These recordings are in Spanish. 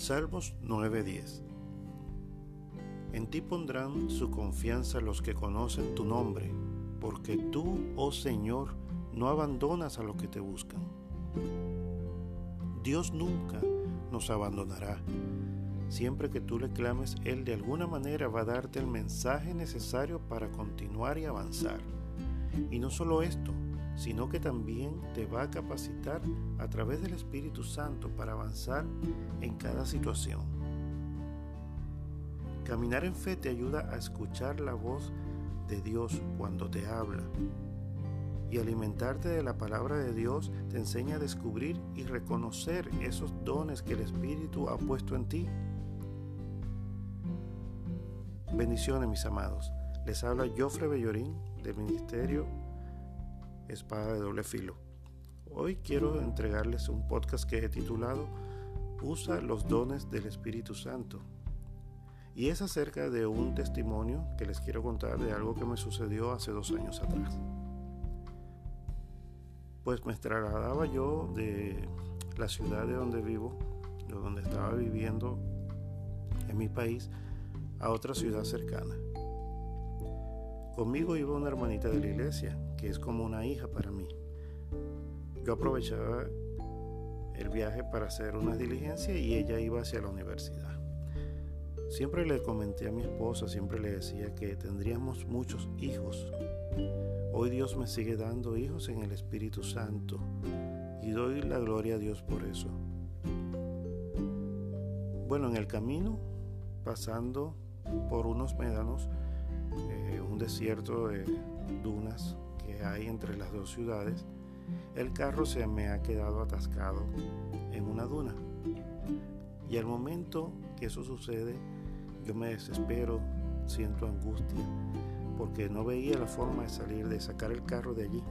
Salmos 9:10 En ti pondrán su confianza los que conocen tu nombre, porque tú, oh Señor, no abandonas a los que te buscan. Dios nunca nos abandonará. Siempre que tú le clames, Él de alguna manera va a darte el mensaje necesario para continuar y avanzar. Y no solo esto, sino que también te va a capacitar a través del Espíritu Santo para avanzar en cada situación. Caminar en fe te ayuda a escuchar la voz de Dios cuando te habla. Y alimentarte de la palabra de Dios te enseña a descubrir y reconocer esos dones que el Espíritu ha puesto en ti. Bendiciones mis amados. Les habla Jofre Bellorín del Ministerio espada de doble filo. Hoy quiero entregarles un podcast que he titulado Usa los dones del Espíritu Santo. Y es acerca de un testimonio que les quiero contar de algo que me sucedió hace dos años atrás. Pues me trasladaba yo de la ciudad de donde vivo, de donde estaba viviendo en mi país, a otra ciudad cercana. Conmigo iba una hermanita de la iglesia, que es como una hija para mí. Yo aprovechaba el viaje para hacer una diligencia y ella iba hacia la universidad. Siempre le comenté a mi esposa, siempre le decía que tendríamos muchos hijos. Hoy Dios me sigue dando hijos en el Espíritu Santo y doy la gloria a Dios por eso. Bueno, en el camino, pasando por unos médanos, desierto de dunas que hay entre las dos ciudades, el carro se me ha quedado atascado en una duna. Y al momento que eso sucede, yo me desespero, siento angustia, porque no veía la forma de salir, de sacar el carro de allí.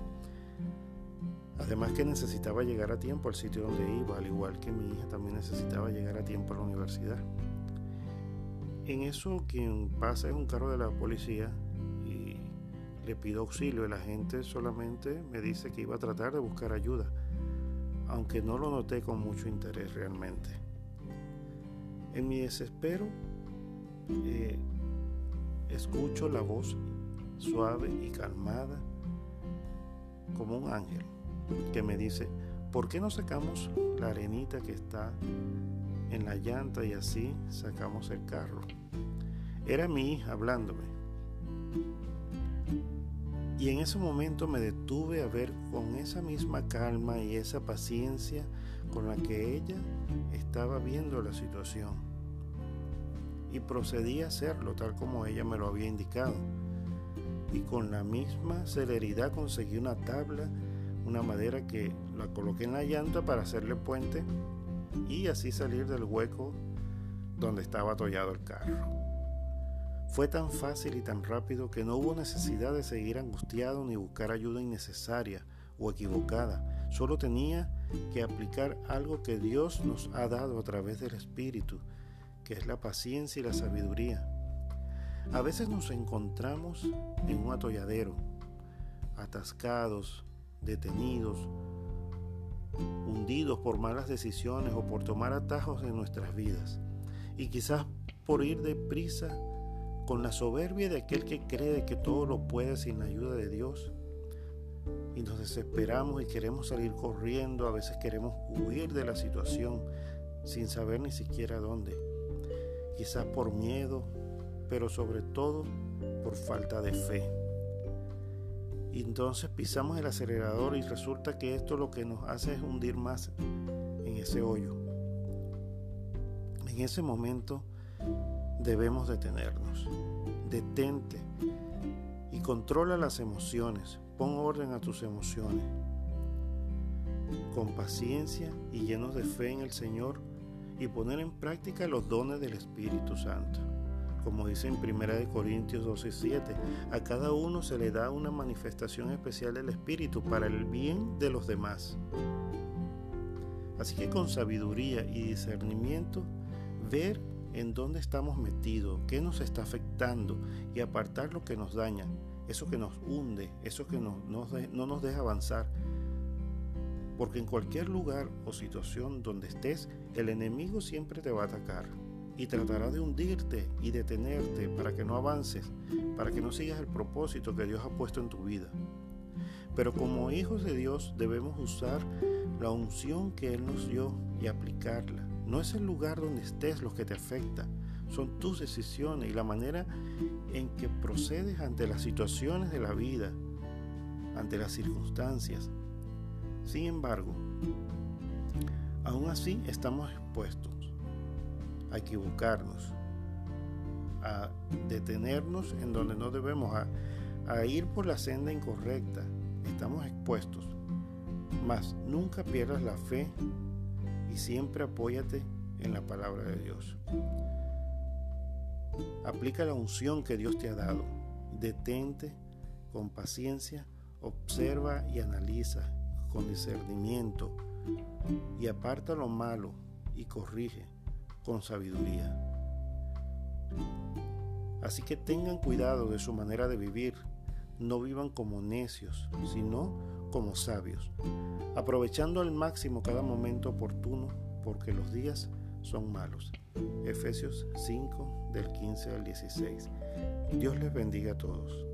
Además que necesitaba llegar a tiempo al sitio donde iba, al igual que mi hija también necesitaba llegar a tiempo a la universidad. En eso quien pasa es un carro de la policía le pido auxilio. El agente solamente me dice que iba a tratar de buscar ayuda, aunque no lo noté con mucho interés realmente. En mi desespero, eh, escucho la voz suave y calmada como un ángel que me dice, ¿por qué no sacamos la arenita que está en la llanta y así sacamos el carro. Era mi hija hablándome. Y en ese momento me detuve a ver con esa misma calma y esa paciencia con la que ella estaba viendo la situación. Y procedí a hacerlo tal como ella me lo había indicado. Y con la misma celeridad conseguí una tabla, una madera que la coloqué en la llanta para hacerle puente y así salir del hueco donde estaba atollado el carro. Fue tan fácil y tan rápido que no hubo necesidad de seguir angustiado ni buscar ayuda innecesaria o equivocada. Solo tenía que aplicar algo que Dios nos ha dado a través del Espíritu, que es la paciencia y la sabiduría. A veces nos encontramos en un atolladero, atascados, detenidos, hundidos por malas decisiones o por tomar atajos en nuestras vidas. Y quizás por ir deprisa con la soberbia de aquel que cree que todo lo puede sin la ayuda de Dios. Y nos desesperamos y queremos salir corriendo, a veces queremos huir de la situación sin saber ni siquiera dónde. Quizás por miedo, pero sobre todo por falta de fe. Y entonces pisamos el acelerador y resulta que esto lo que nos hace es hundir más en ese hoyo. En ese momento debemos detenernos. Detente y controla las emociones. Pon orden a tus emociones. Con paciencia y llenos de fe en el Señor y poner en práctica los dones del Espíritu Santo como dice en 1 Corintios 12:7, a cada uno se le da una manifestación especial del Espíritu para el bien de los demás. Así que con sabiduría y discernimiento, ver en dónde estamos metidos, qué nos está afectando y apartar lo que nos daña, eso que nos hunde, eso que no nos deja avanzar. porque en cualquier lugar o situación donde estés, el enemigo siempre te va a atacar y tratará de hundirte y detenerte para que no avances, para que no sigas el propósito que Dios ha puesto en tu vida. Pero como hijos de Dios debemos usar la unción que Él nos dio y aplicarla. No es el lugar donde estés lo que te afecta, son tus decisiones y la manera en que procedes ante las situaciones de la vida, ante las circunstancias. Sin embargo, aún así estamos expuestos a equivocarnos, a detenernos en donde no debemos, a, a ir por la senda incorrecta. Estamos expuestos. Mas nunca pierdas la fe y siempre apóyate en la palabra de Dios. Aplica la unción que Dios te ha dado. Detente con paciencia, observa y analiza con discernimiento y aparta lo malo y corrige con sabiduría. Así que tengan cuidado de su manera de vivir. No vivan como necios, sino como sabios, aprovechando al máximo cada momento oportuno, porque los días son malos. Efesios 5 del 15 al 16. Dios les bendiga a todos.